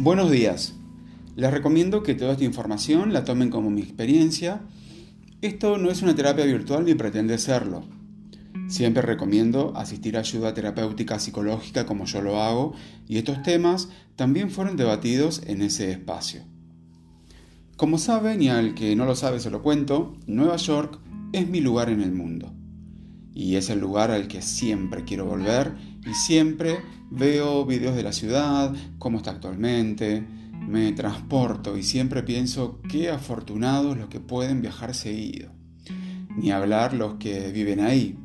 Buenos días. Les recomiendo que toda esta información la tomen como mi experiencia. Esto no es una terapia virtual ni pretende serlo. Siempre recomiendo asistir a ayuda terapéutica psicológica como yo lo hago y estos temas también fueron debatidos en ese espacio. Como saben, y al que no lo sabe se lo cuento, Nueva York es mi lugar en el mundo. Y es el lugar al que siempre quiero volver y siempre veo videos de la ciudad, cómo está actualmente, me transporto y siempre pienso qué afortunados los que pueden viajar seguido. Ni hablar los que viven ahí.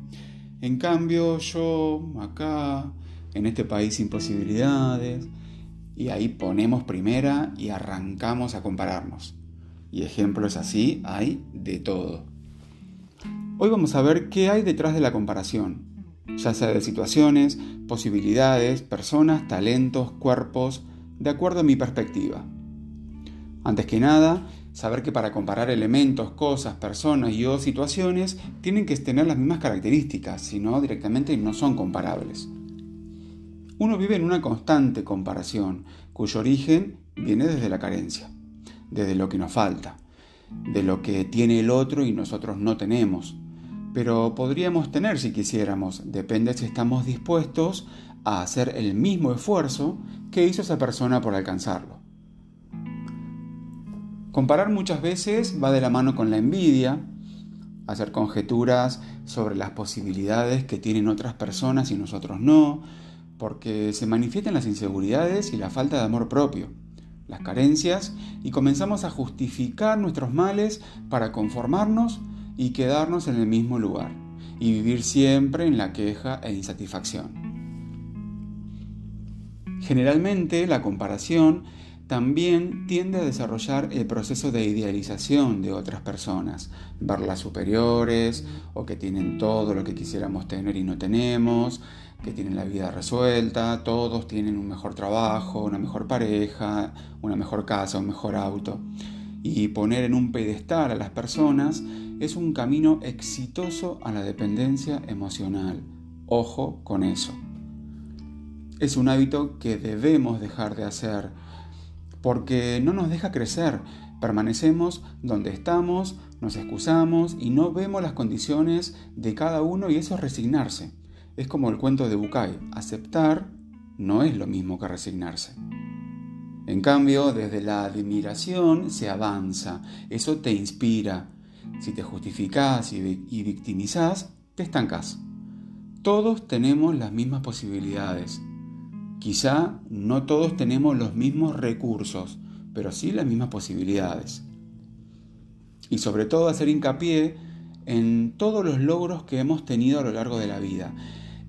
En cambio, yo acá, en este país sin posibilidades, y ahí ponemos primera y arrancamos a compararnos. Y ejemplos así hay de todo. Hoy vamos a ver qué hay detrás de la comparación, ya sea de situaciones, posibilidades, personas, talentos, cuerpos, de acuerdo a mi perspectiva. Antes que nada, saber que para comparar elementos, cosas, personas y o situaciones tienen que tener las mismas características, si no directamente no son comparables. Uno vive en una constante comparación, cuyo origen viene desde la carencia, desde lo que nos falta, de lo que tiene el otro y nosotros no tenemos, pero podríamos tener si quisiéramos, depende si estamos dispuestos a hacer el mismo esfuerzo que hizo esa persona por alcanzarlo. Comparar muchas veces va de la mano con la envidia, hacer conjeturas sobre las posibilidades que tienen otras personas y nosotros no, porque se manifiestan las inseguridades y la falta de amor propio, las carencias, y comenzamos a justificar nuestros males para conformarnos y quedarnos en el mismo lugar y vivir siempre en la queja e insatisfacción. Generalmente la comparación también tiende a desarrollar el proceso de idealización de otras personas, verlas superiores o que tienen todo lo que quisiéramos tener y no tenemos, que tienen la vida resuelta, todos tienen un mejor trabajo, una mejor pareja, una mejor casa, un mejor auto. Y poner en un pedestal a las personas es un camino exitoso a la dependencia emocional. Ojo con eso. Es un hábito que debemos dejar de hacer porque no nos deja crecer. Permanecemos donde estamos, nos excusamos y no vemos las condiciones de cada uno y eso es resignarse. Es como el cuento de Bucay, aceptar no es lo mismo que resignarse. En cambio, desde la admiración se avanza, eso te inspira, si te justificás y, victimizás, te estancás. Todos tenemos las mismas posibilidades. Quizá no todos tenemos los mismos recursos, pero sí las mismas posibilidades. Y sobre todo hacer hincapié en todos los logros que hemos tenido a lo largo de la vida.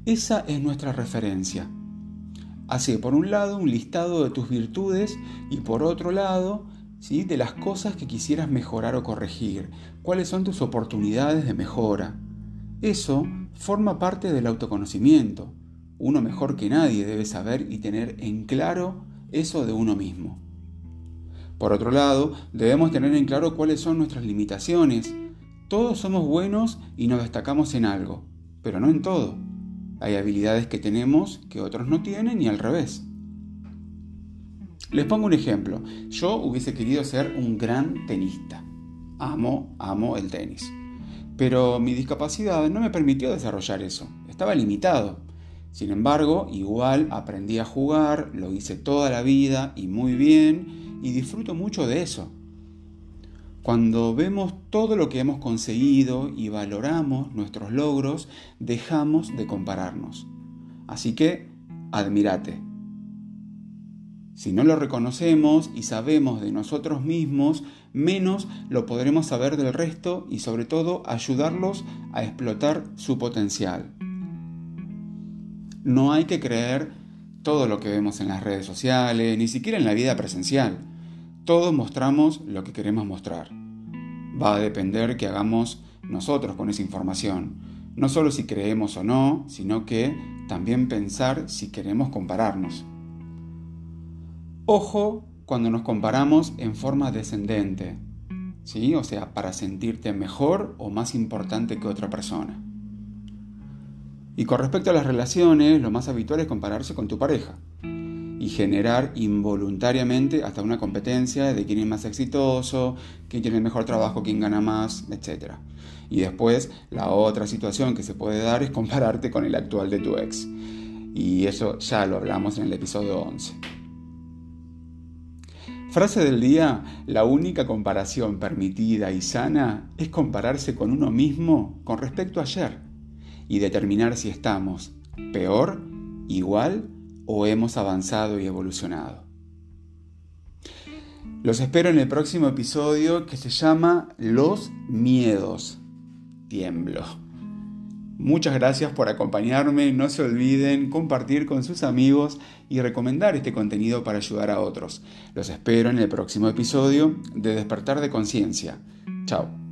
Esa es nuestra referencia. Hace por un lado un listado de tus virtudes y por otro lado de las cosas que quisieras mejorar o corregir, cuáles son tus oportunidades de mejora. Eso forma parte del autoconocimiento. Uno mejor que nadie debe saber y tener en claro eso de uno mismo. Por otro lado, debemos tener en claro cuáles son nuestras limitaciones. Todos somos buenos y nos destacamos en algo, pero no en todo. Hay habilidades que tenemos que otros no tienen y al revés. Les pongo un ejemplo. Yo hubiese querido ser un gran tenista. Amo, amo el tenis. Pero mi discapacidad no me permitió desarrollar eso. Estaba limitado. Sin embargo, igual aprendí a jugar, lo hice toda la vida y muy bien y disfruto mucho de eso. Cuando vemos todo lo que hemos conseguido y valoramos nuestros logros, dejamos de compararnos. Así que, admírate. Si no lo reconocemos y sabemos de nosotros mismos, menos lo podremos saber del resto y sobre todo ayudarlos a explotar su potencial. No hay que creer todo lo que vemos en las redes sociales, ni siquiera en la vida presencial. Todos mostramos lo que queremos mostrar. Va a depender qué hagamos nosotros con esa información. No solo si creemos o no, sino que también pensar si queremos compararnos. Ojo cuando nos comparamos en forma descendente, ¿sí? O sea, para sentirte mejor o más importante que otra persona. Y con respecto a las relaciones, lo más habitual es compararse con tu pareja. Y generar involuntariamente hasta una competencia de quién es más exitoso, quién tiene el mejor trabajo, quién gana más, etc. Y después la otra situación que se puede dar es compararte con el actual de tu ex. Y eso ya lo hablamos en el episodio 11. Frase del día, la única comparación permitida y sana es compararse con uno mismo con respecto a ayer y determinar si estamos peor, igual o hemos avanzado y evolucionado. Los espero en el próximo episodio que se llama Los miedos. Tiemblo. Muchas gracias por acompañarme, no se olviden compartir con sus amigos y recomendar este contenido para ayudar a otros. Los espero en el próximo episodio de Despertar de Conciencia. Chao.